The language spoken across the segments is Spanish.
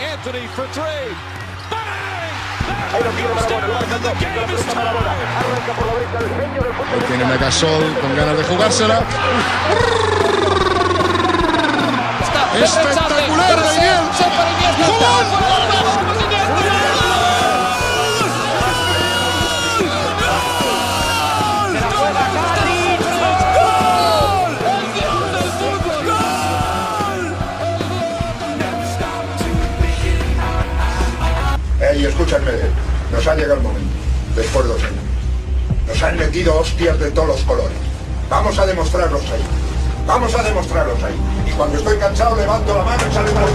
Anthony for three. Ahí tiene Megasol con ganas de jugársela. Espectacular, Daniel. Ey, escúchame, nos ha llegado el momento, después de dos años. Nos han metido hostias de todos los colores. Vamos a demostrarlos ahí. Vamos a demostrarlos ahí. Y cuando estoy cansado levanto la mano y sale para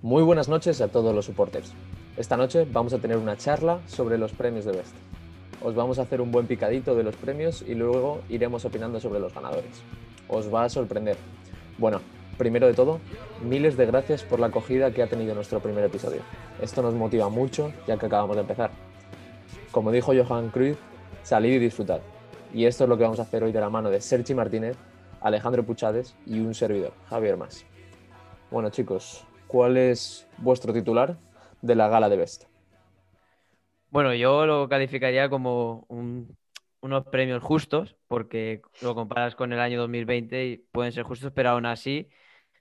Muy buenas noches a todos los supporters. Esta noche vamos a tener una charla sobre los premios de Best. Os vamos a hacer un buen picadito de los premios y luego iremos opinando sobre los ganadores. Os va a sorprender. Bueno, primero de todo, miles de gracias por la acogida que ha tenido nuestro primer episodio. Esto nos motiva mucho ya que acabamos de empezar. Como dijo Johan Cruyff, salid y disfrutad. Y esto es lo que vamos a hacer hoy de la mano de Sergi Martínez, Alejandro Puchades y un servidor, Javier Más. Bueno chicos, ¿cuál es vuestro titular de la gala de Best? Bueno, yo lo calificaría como un- unos premios justos, porque lo comparas con el año 2020 y pueden ser justos, pero aún así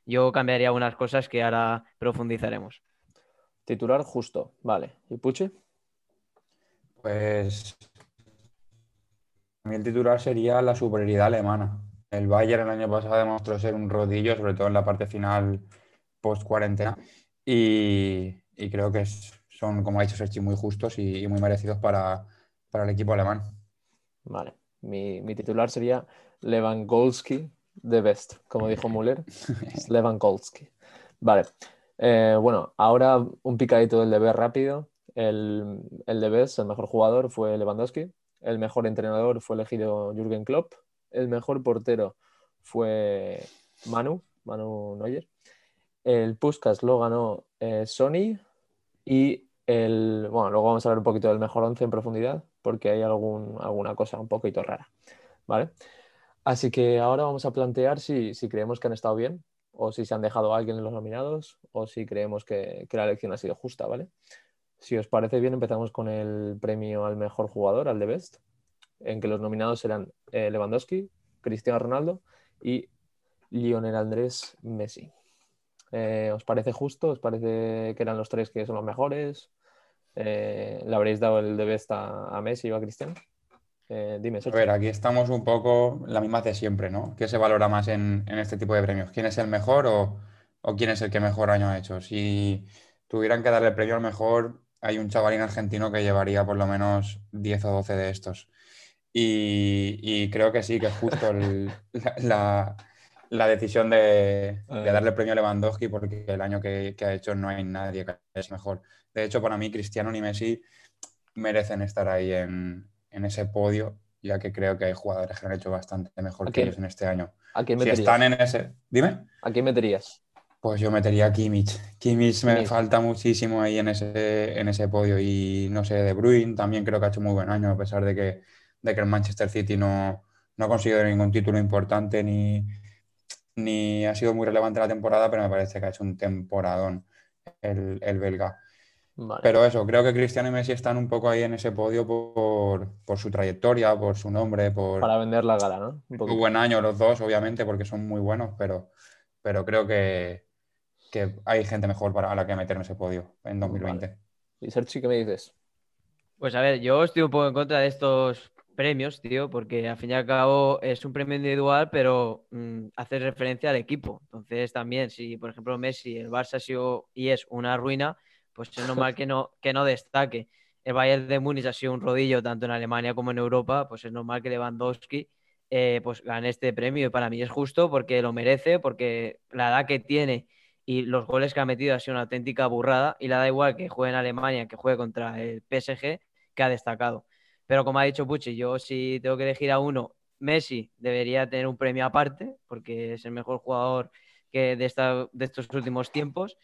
yo cambiaría unas cosas que ahora profundizaremos. Titular justo, vale. ¿Y Puche? Pues a mí el titular sería la superioridad alemana. El Bayern el año pasado demostró ser un rodillo, sobre todo en la parte final post cuarentena, y, y creo que es- son, como ha dicho Sergi, muy justos y, y muy merecidos para, para el equipo alemán. Vale. Mi, mi titular sería Lewandowski de Best, como dijo Müller. Lewandowski. Vale. Eh, bueno, ahora un picadito del deber rápido. El, el de Best, el mejor jugador fue Lewandowski. El mejor entrenador fue elegido Jürgen Klopp. El mejor portero fue Manu, Manu Neuer. El Puskas lo ganó eh, Sony. Y el, bueno, luego vamos a hablar un poquito del mejor once en profundidad, porque hay alguna cosa un poquito rara. ¿Vale? Así que ahora vamos a plantear si, creemos que han estado bien, o si se han dejado alguien en los nominados, o si creemos que, que la elección ha sido justa, ¿vale? Si os parece bien, empezamos con el premio al mejor jugador, al de Best, en que los nominados serán eh, Lewandowski, Cristiano Ronaldo y Lionel Andrés Messi. Eh, ¿Os parece justo? ¿Os parece que eran los tres que son los mejores? Eh, ¿Le habréis dado el de Best a, a Messi o a Cristiano? Eh, dime, A Sergio. ver, aquí estamos un poco la misma de siempre, ¿no? ¿Qué se valora más en, en este tipo de premios? ¿Quién es el mejor o, o quién es el que mejor año ha hecho? Si tuvieran que darle el premio al mejor, hay un chavalín argentino que llevaría por lo menos 10 o 12 de estos. Y, y creo que sí, que es justo el- la, la- la decisión de, de darle el premio a Lewandowski porque el año que, que ha hecho no hay nadie que es mejor. De hecho, para mí, Cristiano ni Messi merecen estar ahí en, en ese podio, ya que creo que hay jugadores que han hecho bastante mejor ¿A que ellos en este año. ¿A quién Si meterías? están en ese... Dime. ¿A quién meterías? Pues yo metería a Kimmich. Kimmich me Kimmich. falta muchísimo ahí en ese, en ese podio. Y no sé, De Bruyne también creo que ha hecho muy buen año, a pesar de que, de que el Manchester City no, no ha conseguido ningún título importante ni, ni ha sido muy relevante la temporada, pero me parece que ha hecho un temporadón el, el belga. Vale. Pero eso, creo que Cristiano y Messi están un poco ahí en ese podio por, por su trayectoria, por su nombre, por Para vender la gala, ¿no? Un muy buen año los dos, obviamente, porque son muy buenos, pero, pero creo que, que hay gente mejor para a la que meter en ese podio en 2020. ¿Y Sergi, qué me dices? Pues a ver, yo estoy un poco en contra de estos premios, tío, porque al fin y al cabo es un premio individual, pero mm, hace referencia al equipo. Entonces también, si por ejemplo Messi, el Barça ha sido y es una ruina, pues es normal que no, que no destaque. El Bayern de Múnich ha sido un rodillo tanto en Alemania como en Europa, pues es normal que Lewandowski eh, pues gane este premio y para mí es justo porque lo merece, porque la edad que tiene y los goles que ha metido ha sido una auténtica burrada y le da igual que juegue en Alemania que juegue contra el PSG que ha destacado. Pero como ha dicho Pucci, yo si tengo que elegir a uno, Messi debería tener un premio aparte porque es el mejor jugador que de estos últimos tiempos.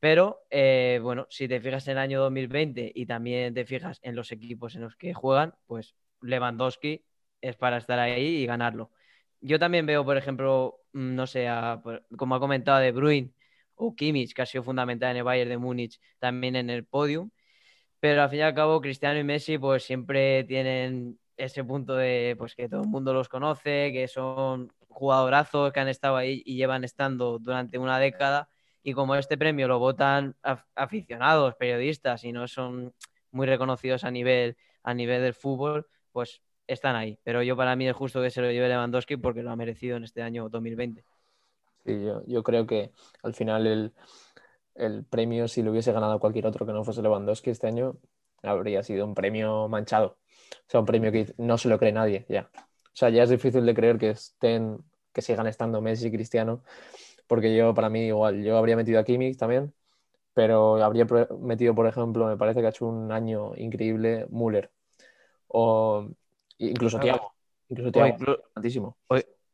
Pero eh, bueno, si te fijas en el año 2020 y también te fijas en los equipos en los que juegan, pues Lewandowski es para estar ahí y ganarlo. Yo también veo, por ejemplo, mm, no sé, como ha comentado De Bruyne o Kimmich, que ha sido fundamental en el Bayern de Múnich, también en el podium. Pero al fin y al cabo, Cristiano y Messi, pues siempre tienen ese punto de pues que todo el mundo los conoce, que son jugadorazos que han estado ahí y llevan estando durante una década. Y como este premio lo votan aficionados, periodistas y no son muy reconocidos a nivel, a nivel del fútbol, pues están ahí. Pero yo para mí es justo que se lo lleve Lewandowski porque lo ha merecido en este año 2020. Sí, yo, creo que al final el, el, premio, si lo hubiese ganado cualquier otro que no fuese Lewandowski este año, habría sido un premio manchado. O sea, un premio que no se lo cree nadie ya. O sea, ya es difícil de creer que estén, que sigan estando Messi y Cristiano, porque yo, para mí, igual, yo habría metido a Kimmich también, pero habría metido, por ejemplo, me parece que ha hecho un año increíble Müller. O incluso ah, Thiago. Incluso Thiago,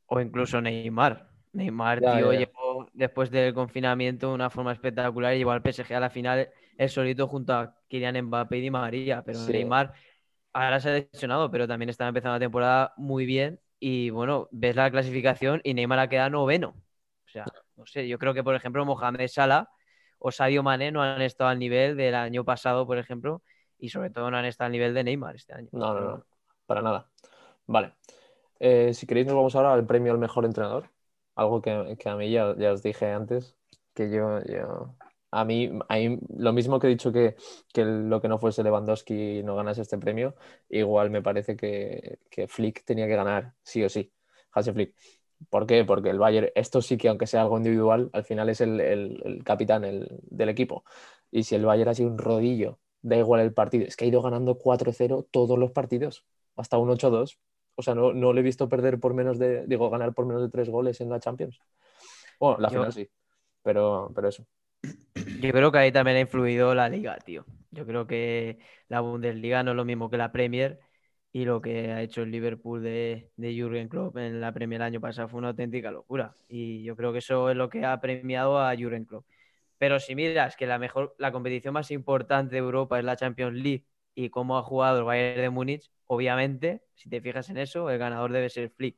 o, incluso Neymar. Neymar, tío, llegó después del confinamiento de una forma espectacular y llevó al PSG a la final el solito junto a Kylian Mbappé y Di María. Pero Neymar ahora se ha lesionado, pero también está empezando la temporada muy bien. Y bueno, ves la clasificación y Neymar ha quedado noveno. O sea, no sé, yo creo que por ejemplo Mohamed Salah o Sadio Mané no han estado al nivel del año pasado, por ejemplo, y sobre todo no han estado al nivel de Neymar este año. No, no, no, para nada. Vale. Eh, si queréis, nos vamos ahora al premio al mejor entrenador. Algo que, a mí ya, os dije antes, que yo, a, mí, lo mismo que he dicho que, lo que no fuese Lewandowski no ganase este premio, igual me parece que, que Flick tenía que ganar, sí o sí, Hansi Flick. ¿Por qué? Porque el Bayern, esto sí que aunque sea algo individual, al final es el, capitán del equipo. Y si el Bayern ha sido un rodillo, da igual el partido, es que ha ido ganando 4-0 todos los partidos, hasta un 8-2 o sea, no, no le he visto perder por menos de, digo, ganar por menos de tres goles en la Champions. Bueno, la final sí, pero, pero eso. Yo creo que ahí también ha influido la liga, tío. Yo creo que la Bundesliga no es lo mismo que la Premier y lo que ha hecho el Liverpool de, de Jürgen Klopp en la Premier el año pasado fue una auténtica locura. Y yo creo que eso es lo que ha premiado a Jürgen Klopp. Pero si miras que la mejor, la competición más importante de Europa es la Champions League y cómo ha jugado el Bayern de Múnich, obviamente, si te fijas en eso, el ganador debe ser Flick.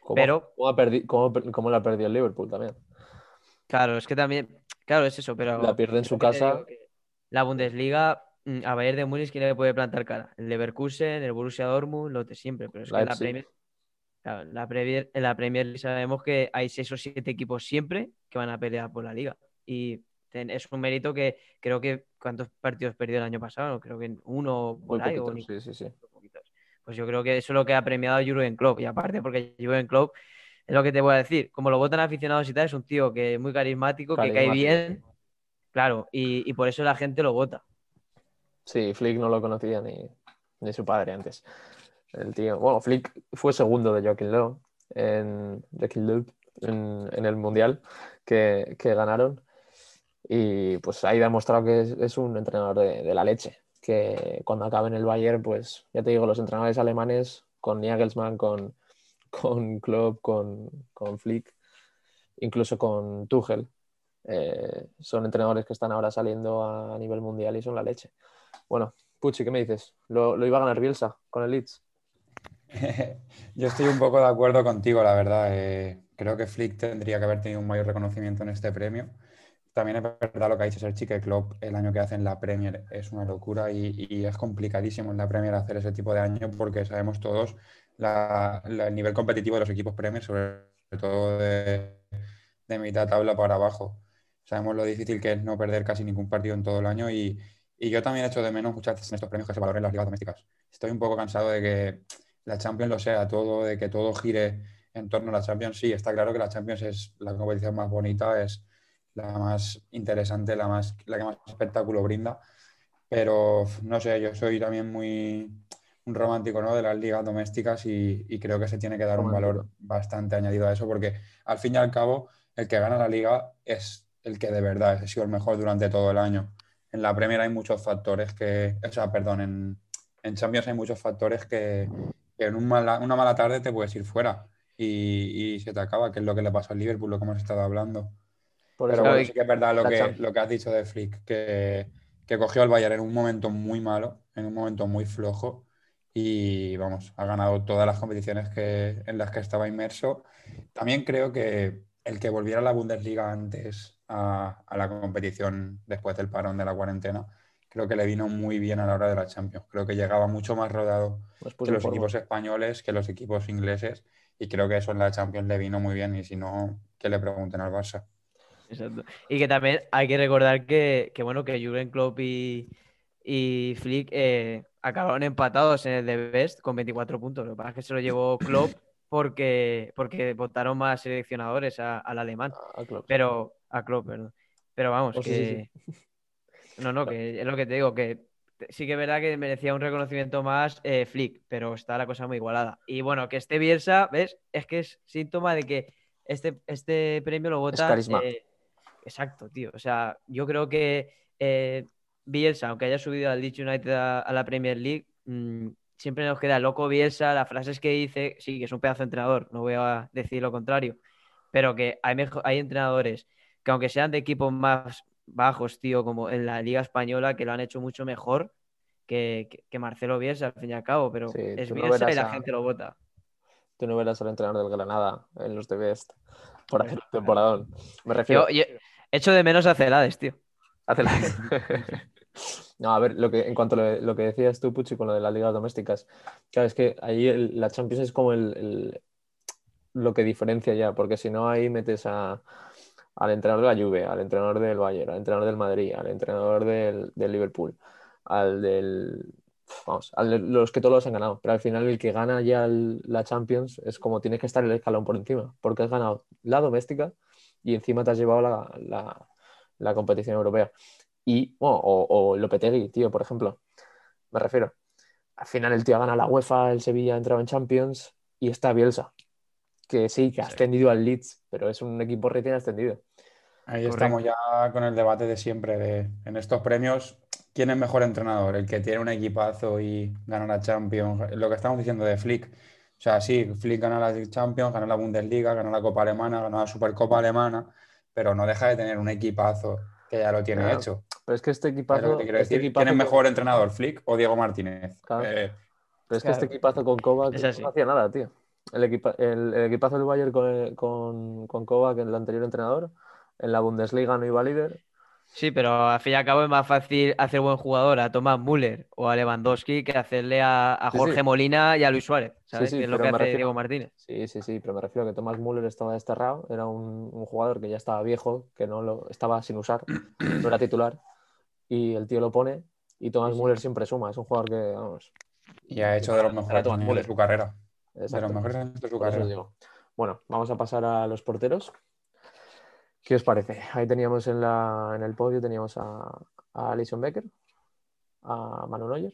¿Cómo, pero cómo, la perdió el Liverpool también? Claro, es que también, claro, es eso, pero... La pierde en su casa. La Bundesliga, mm, a Bayern de Múnich, ¿quién le puede plantar cara? El Leverkusen, el Borussia Dortmund, lo de siempre, pero es que la Premier... la Premier, en la Premier sabemos que hay seis o siete equipos siempre que van a pelear por la liga. Y es un mérito que creo que cuántos partidos perdió el año pasado, creo que uno por ahí. sí, sí, sí. Pues yo creo que eso es lo que ha premiado a Jurgen Klopp. Y aparte, porque Jurgen Klopp, es lo que te voy a decir, como lo votan aficionados y tal, es un tío que es muy carismático, que cae bien. Claro, y, por eso la gente lo vota. Sí, Flick no lo conocía ni, ni su padre antes. El tío, bueno, Flick fue segundo de Joaquín Lowe en, en, en el Mundial que, que ganaron y pues ahí ha demostrado que es, un entrenador de, la leche, que cuando acabe en el Bayern, pues ya te digo, los entrenadores alemanes con Nagelsmann, con, con Klopp, con, con Flick, incluso con Tuchel, eh, son entrenadores que están ahora saliendo a, nivel mundial y son la leche. Bueno, Pucci, ¿qué me dices? ¿Lo, iba a ganar Bielsa con el Leeds? Yo estoy un poco de acuerdo contigo, la verdad. Eh, creo que Flick tendría que haber tenido un mayor reconocimiento en este premio también es verdad lo que ha dicho Serchi, que Klopp el año que hace la Premier es una locura y, es complicadísimo en la Premier hacer ese tipo de año porque sabemos todos el nivel competitivo de los equipos Premier, sobre todo de, mitad tabla para abajo. Sabemos lo difícil que es no perder casi ningún partido en todo el año y, yo también echo de menos muchas veces en estos premios que se valoren las ligas domésticas. Estoy un poco cansado de que la Champions lo sea todo, de que todo gire en torno a la Champions. Sí, está claro que la Champions es la competición más bonita, es la más interesante, la, más, la que más espectáculo brinda. Pero no sé, yo soy también muy un romántico ¿no? de las ligas domésticas y, creo que se tiene que dar un valor bastante añadido a eso porque al fin y al cabo el que gana la liga es el que de verdad ha sido el mejor durante todo el año. En la Premier hay muchos factores que, o sea, perdón, en, en Champions hay muchos factores que, en un una mala tarde te puedes ir fuera y, y, se te acaba, que es lo que le pasó al Liverpool, lo que hemos estado hablando. Pero bueno, sí que es verdad lo que, lo que has dicho de Flick, que, que cogió al Bayern en un momento muy malo, en un momento muy flojo, y vamos, ha ganado todas las competiciones que, en las que estaba inmerso. También creo que el que volviera a la Bundesliga antes a, la competición después del parón de la cuarentena, creo que le vino muy bien a la hora de la Champions. Creo que llegaba mucho más rodado que los equipos españoles, que los equipos ingleses, y creo que eso en la Champions le vino muy bien, y si no, que le pregunten al Barça. Exacto. Y que también hay que recordar que, que bueno, que Jurgen Klopp y, y Flick eh, acabaron empatados en el de Best con 24 puntos. Lo que pasa es que se lo llevó Klopp porque, porque votaron más seleccionadores al alemán. Pero a Klopp, perdón. Pero vamos, pues que... No, no, que es lo que te digo, que sí que es verdad que merecía un reconocimiento más eh, Flick, pero está la cosa muy igualada. Y bueno, que este Bielsa, ¿ves? Es que es síntoma de que este, este premio lo vota... carisma. Eh, exacto, tío. O sea, yo creo que eh, Bielsa, aunque haya subido al Leeds United a, la Premier League, mm, siempre nos queda loco Bielsa, las frases que dice, sí, que es un pedazo de entrenador, no voy a decir lo contrario, pero que hay, hay entrenadores que aunque sean de equipos más bajos, tío, como en la Liga Española, que lo han hecho mucho mejor que, Marcelo Bielsa, al fin y al cabo, pero es Bielsa y la gente lo vota. Tú no verás al entrenador del Granada en los de Best por hacer un temporadón. Me refiero... Yo, echo de menos a Celades, tío. A. No, a ver, lo que, en cuanto a lo, que decías tú, Puchi, con lo de las ligas domésticas, claro, es que ahí la Champions es como el, lo que diferencia ya, porque si no ahí metes a, al entrenador de la Juve, al entrenador del Bayern, al entrenador del Madrid, al entrenador del, Liverpool, al del... Vamos, a los que todos los han ganado, pero al final el que gana ya la Champions es como tienes que estar el escalón por encima, porque has ganado la doméstica y encima te has llevado la, la competición europea. Y, o, o Lopetegui, tío, por ejemplo. Me refiero. Al final el tío gana la UEFA, el Sevilla ha entrado en Champions y está Bielsa. Que sí, que ha ascendido al Leeds, pero es un equipo recién ascendido. Ahí estamos ya con el debate de siempre, de en estos premios, ¿quién es mejor entrenador? ¿El que tiene un equipazo y gana la Champions? Lo que estamos diciendo de Flick. O sea, sí, Flick gana la Champions, gana la Bundesliga, gana la Copa Alemana, gana la Supercopa Alemana, pero no deja de tener un equipazo que ya lo tiene hecho. Pero es que este equipazo. Este ¿Quién es mejor entrenador, Flick o Diego Martínez? Eh, pero es que este equipazo con Kovac no hacía nada, tío. El, equipazo del Bayern con, con, con Kovac, el anterior entrenador, en la Bundesliga no iba líder Sí, pero al fin y al cabo es más fácil hacer buen jugador a Tomás Müller o a Lewandowski que hacerle a, Jorge Molina y a Luis Suárez, ¿sabes? que es lo que hace Diego Martínez. Sí, sí, sí, pero me refiero a que Tomás Müller estaba desterrado, era un, jugador que ya estaba viejo, que no lo estaba sin usar, no era titular, y el tío lo pone, y Tomás Müller siempre suma, es un jugador que, vamos... Y ha hecho de los mejores de su carrera. De los mejores de su carrera. Bueno, vamos a pasar a los porteros. ¿Qué os parece? Ahí teníamos en, la, en el podio teníamos a, a Alison Becker, a Manu Neuer.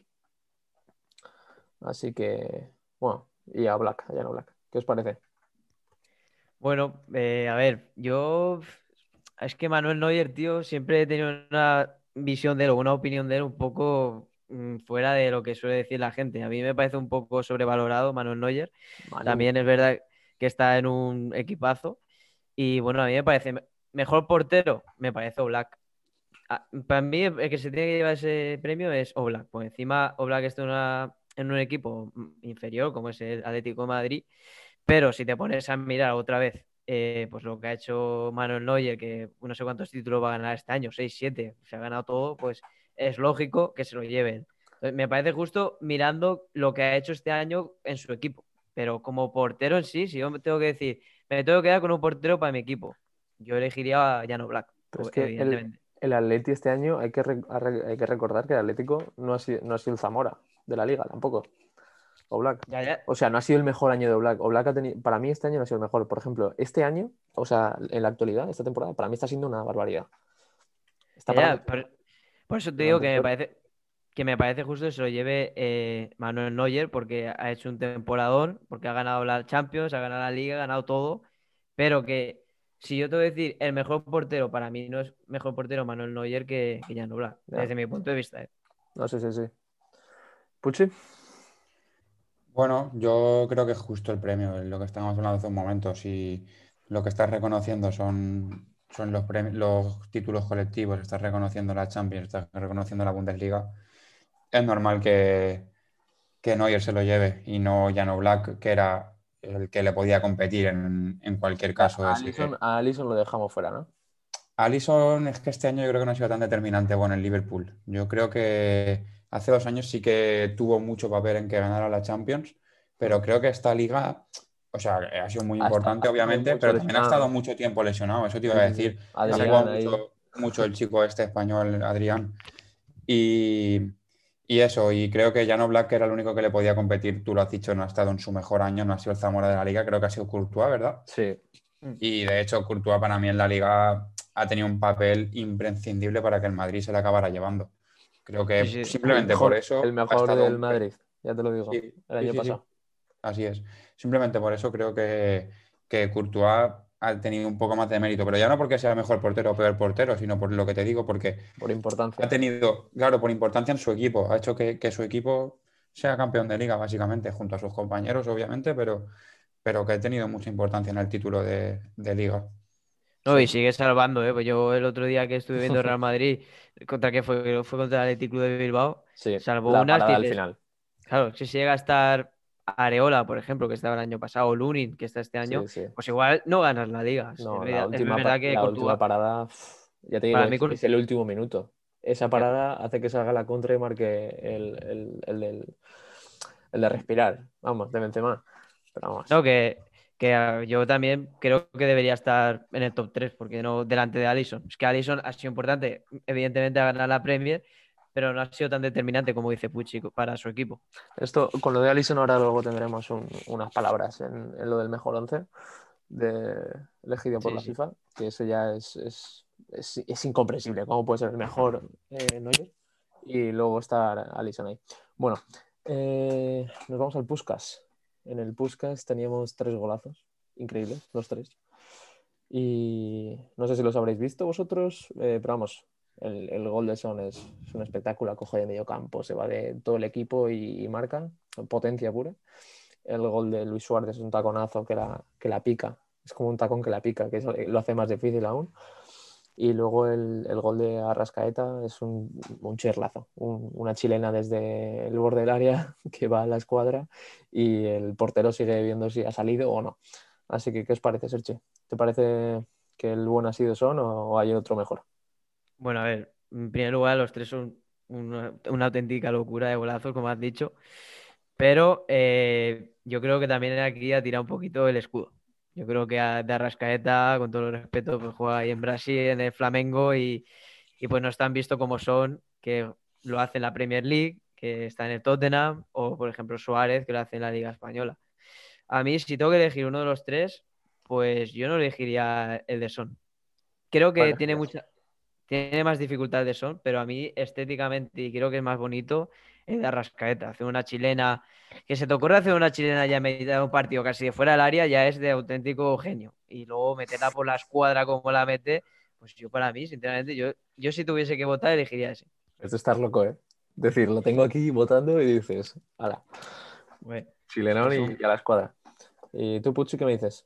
Así que, bueno, y a Black, a Jan Black. ¿Qué os parece? Bueno, eh, a ver, yo es que Manuel Neuer, tío, siempre he tenido una visión de él o una opinión de él un poco mm, fuera de lo que suele decir la gente. A mí me parece un poco sobrevalorado Manuel Neuer. También es verdad que está en un equipazo. Y bueno, a mí me parece Mejor portero, me parece Oblak. Ah, para mí, el que se tiene que llevar ese premio es Oblak. Por encima, Oblak está en, un equipo inferior, como es el Atlético de Madrid. Pero si te pones a mirar otra vez eh, pues lo que ha hecho Manuel Neuer, que no sé cuántos títulos va a ganar este año, 6, 7, se ha ganado todo, pues es lógico que se lo lleven. me parece justo mirando lo que ha hecho este año en su equipo. Pero como portero en sí, si yo me tengo que decir, me tengo que quedar con un portero para mi equipo yo elegiría a Llano Black. El, el Atleti este año hay que, hay que recordar que el Atlético no ha, sido, no ha sido el Zamora de la liga tampoco. O Black. O sea, no ha sido el mejor año de Black. O Black ha tenido, para mí este año no ha sido el mejor. Por ejemplo, este año, o sea, en la actualidad, esta temporada, para mí está siendo una barbaridad. por, eso te digo que me parece que me parece justo que se lo lleve eh, Manuel Neuer porque ha hecho un temporadón, porque ha ganado la Champions, ha ganado la Liga, ha ganado todo, pero que si yo te voy a decir el mejor portero, para mí no es mejor portero Manuel Neuer que, que Jan Oblak, desde mi punto de vista. ¿eh? No, sí, sí, sí. ¿Puchi? Bueno, yo creo que es justo el premio, lo que estamos hablando hace un momento. Si lo que estás reconociendo son, son los, los títulos colectivos, estás reconociendo la Champions, estás reconociendo la Bundesliga, es normal que, que Neuer se lo lleve y no Jano Black, que era el que le podía competir en, en cualquier caso. A ese- Alisson, a Alisson lo dejamos fuera, ¿no? Alisson es que este año yo creo que no ha sido tan determinante con el Liverpool. Yo creo que hace dos años sí que tuvo mucho papel en que ganara la Champions, pero creo que esta liga, o sea, ha sido muy importante, ha obviamente, pero también ha estado mucho tiempo lesionado, eso te iba a decir. Ha jugado mucho, mucho el chico este español, Adrián. Y, y eso, y creo que Jano Black era el único que le podía competir, tú lo has dicho, no ha estado en su mejor año, no ha sido el Zamora de la liga, creo que ha sido Courtois, ¿verdad? Sí. Y de hecho, Courtois para mí en la liga ha tenido un papel imprescindible para que el Madrid se la acabara llevando. Creo que Sí, sí. simplemente mejor- por eso. El mejor del un- Madrid, ya te lo digo. Sí, el año pasado. Así es. Simplemente por eso creo que, que Courtois ha tenido un poco más de mérito, pero ya no porque sea mejor portero o peor portero, sino por lo que te digo, porque Por importancia. ha tenido, claro, por importancia en su equipo, ha hecho que, que su equipo sea campeón de liga, básicamente, junto a sus compañeros, obviamente, pero, pero que ha tenido mucha importancia en el título de, de liga. No, y sigue salvando, ¿eh? Pues yo el otro día que estuve viendo Real Madrid, ¿contra qué fue? Fue contra el Athletic Club de Bilbao. Sí, salvó parada al final. Claro, si se llega a estar Areola, por ejemplo, que estaba el año pasado, o Lunin, que está este año, Sí, sí. pues igual no ganas la liga. No, la es última, verdad que la Courtois- última parada, ya te digo, es, el último minuto. Esa parada hace que salga la contra y marque el, el, el de respirar, vamos, de Benzema. Pero vamos, No, que, que yo también creo que debería estar en el top 3, porque no delante de Allison. Es que Allison ha sido importante, evidentemente, a ganar la Premier, pero no ha sido tan determinante como dice Pucci para su equipo. Esto, con lo de Alisson ahora luego tendremos un- unas palabras en, en lo del mejor once de, elegido por Sí, la sí. FIFA, que eso ya es, es, es, es incomprensible. ¿Cómo puede ser el mejor eh, Neuer? Y luego estar Alisson ahí. Bueno, eh, nos vamos al Puskas. En el Puskas teníamos tres golazos, increíbles, los tres. Y no sé si los habréis visto vosotros, eh, pero vamos, el, el gol de Son es, un espectáculo, coge de medio campo, se va de todo el equipo y, y marca, potencia pura. El gol de Luis Suárez es un taconazo que la, que la pica, es como un tacón que la pica, que eso lo hace más difícil aún. Y luego el, el gol de Arrascaeta es un, un chirlazo, un- una chilena desde el borde del área que va a la escuadra y el portero sigue viendo si ha salido o no. Así que, ¿qué os parece, Serche? ¿Te parece que el buen ha sido Son o hay otro mejor? Bueno, a ver, en primer lugar, los tres son una, una auténtica locura de golazos, como has dicho. Pero eh, yo creo que también aquí ha tirado un poquito el escudo. Yo creo que a, de Arrascaeta, con todo el respeto, pues juega ahí en Brasil, en el Flamengo, y, y pues no están visto como son, que lo hace en la Premier League, que está en el Tottenham, o por ejemplo Suárez, que lo hace en la Liga Española. A mí, si tengo que elegir uno de los tres, pues yo no elegiría el de Son. Creo que Vale. tiene mucha, tiene más dificultad de Son, pero a mí estéticamente y creo que es más bonito el de Arrascaeta. Hacer una chilena, que se te ocurra hacer una chilena ya en mitad de un partido casi de fuera del área, ya es de auténtico genio. Y luego meterla por la escuadra como la mete, pues yo para mí, sinceramente, yo, yo si tuviese que votar, elegiría ese. Es de estar loco, ¿eh? Decir, lo tengo aquí votando y dices, ala, Bueno, chilenón y, Eso. y a la escuadra. ¿Y tú, Puchi, qué me dices?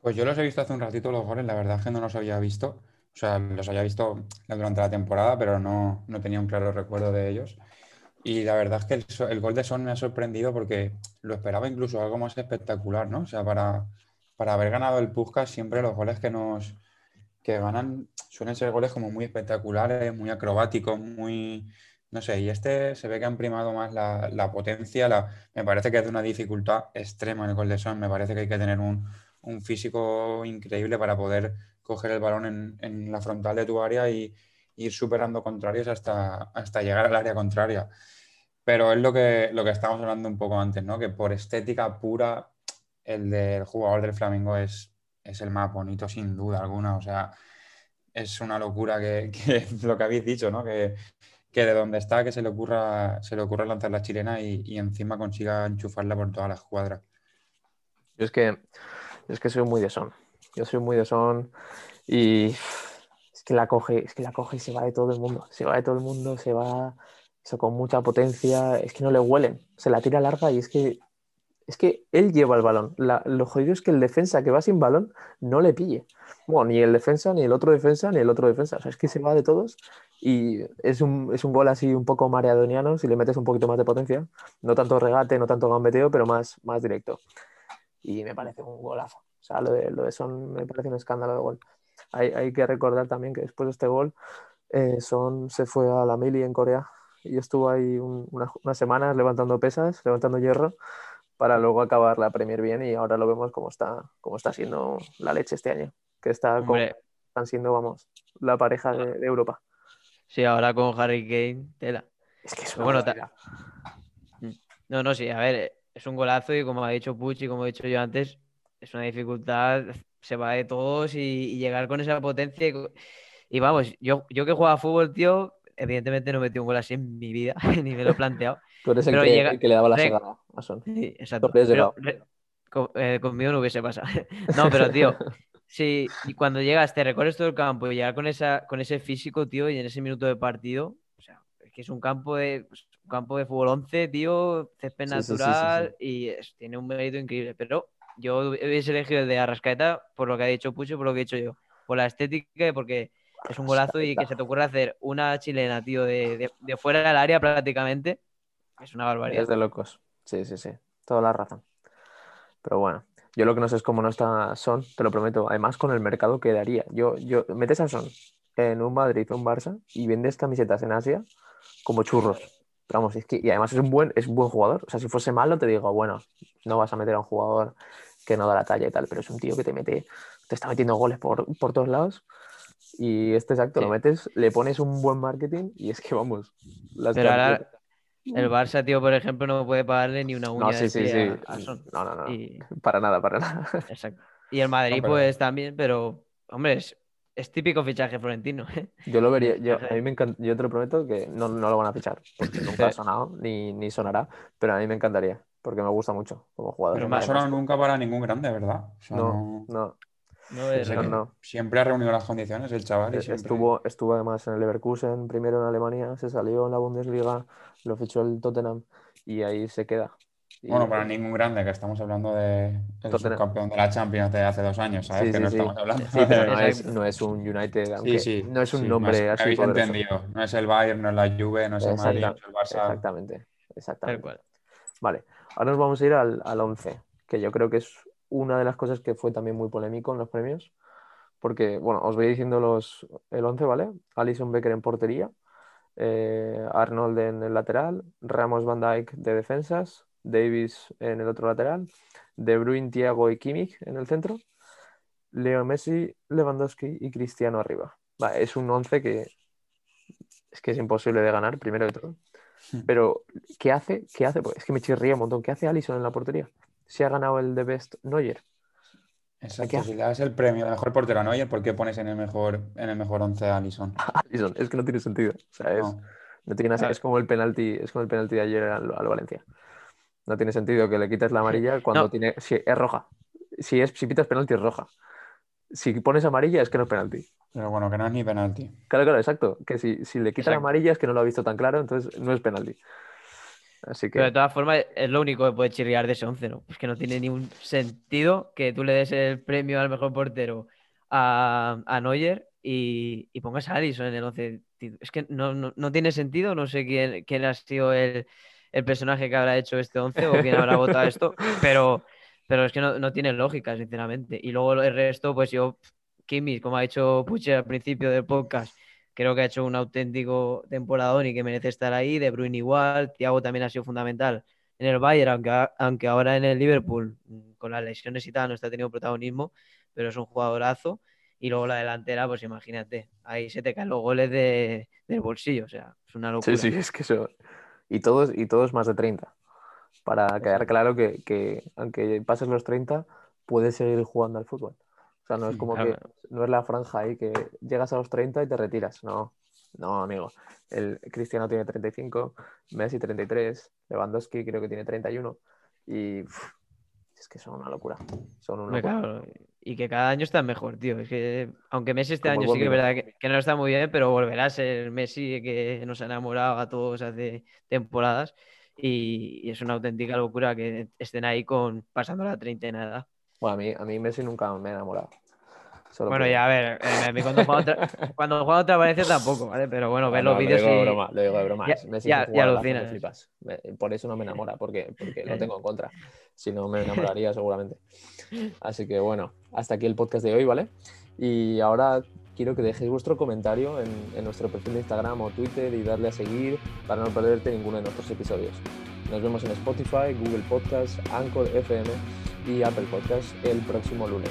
Pues yo los he visto hace un ratito los goles, la verdad es que no los había visto. O sea, los había visto durante la temporada, pero no, no tenía un claro recuerdo de ellos. Y la verdad es que el, el gol de Son me ha sorprendido porque lo esperaba incluso algo más espectacular, ¿no? O sea, para, para haber ganado el Puskás, siempre los goles que nos que ganan suelen ser goles como muy espectaculares, muy acrobáticos, muy, no sé, y este se ve que han primado más la, la potencia, la, me parece que es de una dificultad extrema el gol de Son, me parece que hay que tener un, un físico increíble para poder coger el balón en, en la frontal de tu área y ir superando contrarios hasta, hasta llegar al área contraria. Pero es lo que, lo que estábamos hablando un poco antes, ¿no? Que por estética pura, el del jugador del Flamengo es, es el más bonito sin duda alguna. O sea, es una locura que, que lo que habéis dicho, ¿no? Que, que de donde está, que se le ocurra, se le ocurra lanzar la chilena y, encima consiga enchufarla por toda la escuadra. Yo es que, es que soy muy de son. Yo soy muy de son y es que la coge, es que la coge y se va de todo el mundo. Se va de todo el mundo, se va eso con mucha potencia. Es que no le huelen. Se la tira larga y es que es que él lleva el balón. Lo jodido es que el defensa que va sin balón no le pille. Bueno, ni el defensa, ni el otro defensa, ni el otro defensa. O sea, es que se va de todos y es un, es un gol así un poco mareadoniano si le metes un poquito más de potencia. No tanto regate, no tanto gambeteo, pero más, más directo. Y me parece un golazo. O sea, lo de, lo de Son me parece un escándalo de gol. Hay, hay que recordar también que después de este gol, eh, Son se fue a la mili en Corea y estuvo ahí un- unas, unas semanas levantando pesas, levantando hierro, para luego acabar la Premier bien y ahora lo vemos como está, como está siendo la leche este año, que está Hombre, están siendo, vamos, la pareja de, de Europa. sí, ahora con Harry Kane, tela. Es que es una bueno, ta- barbaridad. No, no, sí, a ver, es un golazo y como ha dicho Pucci, como he dicho yo antes, es una dificultad, se va de todos y, y llegar con esa potencia. Y, y vamos, yo, yo que juego a fútbol, tío, evidentemente no metí un gol así en mi vida, ni me lo he planteado. Tú eres el pero que, llega- el que le daba la re- segada a Son. Sí, exacto. Pero lado. re- co- eh, conmigo no hubiese pasado. No, pero tío, sí, y cuando llegas, te recorres todo el campo y llegar con, esa, con ese físico, tío, y en ese minuto de partido, o sea, es que es un campo de, un campo de fútbol 11, tío, césped Sí, sí, sí, sí, natural y es- tiene un mérito increíble. Pero yo hubiese elegido el de Arrascaeta por lo que ha dicho Pucho y por lo que he dicho yo, por la estética y porque es un golazo y que se te ocurra hacer una chilena, tío, de, de- fuera del área prácticamente, es una barbaridad. Es de locos. Sí, sí, sí. Toda la razón. Pero bueno, yo lo que no sé es cómo no está Son, te lo prometo. Además, con el mercado que daría. Yo, yo, metes a Son en un Madrid o un Barça y vendes camisetas en Asia como churros. Pero vamos, es que, y además es un buen, es un buen jugador. O sea, si fuese malo, te digo, bueno, no vas a meter a un jugador que no da la talla y tal, pero es un tío que te mete, te está metiendo goles por, por todos lados. Y este exacto, Sí. lo metes, le pones un buen marketing y es que vamos. Las Pero ahora- camisetas- El Barça, tío, por ejemplo, no puede pagarle ni una uña No, sí, de sí, sí. a- a Son. No, no, no. Y, Para nada, para nada. exacto. Y el Madrid, No, pero- pues también, pero, hombre, es, es típico fichaje florentino. ¿eh? Yo lo vería, yo, a mí me encanta, yo te lo prometo que no, no lo van a fichar, porque nunca ha sonado ni, ni sonará, pero a mí me encantaría, porque me gusta mucho como jugador. Pero no ha sonado nunca para ningún grande, ¿verdad? O sea, no, no- no, No es no. Siempre ha reunido las condiciones el chaval y siempre... Estuvo, estuvo además en el Leverkusen, primero en Alemania, se salió en la Bundesliga, lo fichó el Tottenham y ahí se queda. Bueno, para ningún grande, que estamos hablando de el Tottenham. subcampeón de la Champions de hace dos años, ¿sabes? Sí, que sí, no sí. estamos hablando Sí, pero no de- es, no es un United, aunque Sí, sí. no es un sí, nombre me así habéis poderoso. entendido. No es el Bayern, no es la Juve, no es el Madrid, no es el Barça. Exactamente, exactamente. cual. Vale, ahora nos vamos a ir al, al 11, que yo creo que es una de las cosas que fue también muy polémico en los premios, porque, bueno, os voy diciendo los, el 11, ¿vale? Alison Becker en portería, eh, Arnold en el lateral, Ramos Van Dijk de defensas, Davis en el otro lateral, De Bruyne, Thiago y Kimmich en el centro, Leo Messi, Lewandowski y Cristiano arriba. Vale, es un 11 que es que es imposible de ganar, primero de todo. Pero, ¿qué hace? ¿Qué hace? Pues es que me chirría un montón. ¿Qué hace Allison en la portería? Si ha ganado el de Best Neuer. Exacto, si le das el premio de mejor portero a Neuer, ¿por qué pones en el mejor, en el mejor once a Alisson? Allison, es que no tiene sentido. O sea, es, No. no tiene nada- es como el penalti, es como el penalti de ayer al, al Valencia. No tiene sentido que le quites la amarilla cuando No. tiene. Si es roja. Si es, si pitas penalti es roja. Si pones amarilla es que no es penalti. Pero bueno, que no es ni penalti. Claro, claro, exacto. Que si, si le quita la amarilla es que no lo ha visto tan claro, entonces no es penalti. Así Pero de que. todas formas, es lo único que puede chirriar de ese 11, ¿no? Es que no tiene ningún sentido que tú le des el premio al mejor portero a, a Neuer y, y pongas a Alisson en el 11. ti- Es que no, no, no tiene sentido, no sé quién, quién ha sido el, el personaje que habrá hecho este 11 o quién habrá votado esto, pero, pero es que no, no tiene lógica, sinceramente. Y luego el resto, pues yo, Kimmich, como ha dicho Puche al principio del podcast, creo que ha hecho un auténtico temporadón y que merece estar ahí. De Bruyne igual, Thiago también ha sido fundamental en el Bayern, aunque, aunque ahora en el Liverpool, mm, con las lesiones y tal, no está teniendo protagonismo, pero es un jugadorazo. Y luego la delantera, pues imagínate, ahí se te caen los goles de, del bolsillo, o sea, es una locura. Sí, sí, es que eso. Y todos, y todos más de 30. Para quedar claro que, que aunque pases los 30, puedes seguir jugando al fútbol. O sea, no es como que no es la franja ahí que llegas a los 30 y te retiras. No, no, amigo. El Cristiano tiene 35, Messi 33, Lewandowski creo que tiene 31. Y uf, es que son una locura. Son una locura. claro, y que cada año está mejor, tío. Es que, aunque Messi este año sí que es verdad que, que no está muy bien, pero volverá a ser Messi que nos ha enamorado a todos hace temporadas. y, y es una auténtica locura que estén ahí con pasando la treintena de edad. Bueno, a mí, a mí Messi nunca me ha enamorado. Solo Bueno, ya a ver, eh, cuando juega otra, cuando juega otra Valencia tampoco, ¿vale? Pero bueno, ver Ah, No, los lo vídeos digo de broma, lo digo de broma. Ya- Es Messi ya- alucinas. me flipas. Me- Por eso no me enamora, porque, porque lo tengo en contra. Si no, me enamoraría seguramente. Así que bueno, hasta aquí el podcast de hoy, ¿vale? Y ahora quiero que dejéis vuestro comentario en, en nuestro perfil de Instagram o Twitter y darle a seguir para no perderte ninguno de nuestros episodios. Nos vemos en Spotify, Google Podcast, Anchor FM y Apple Podcast el próximo lunes.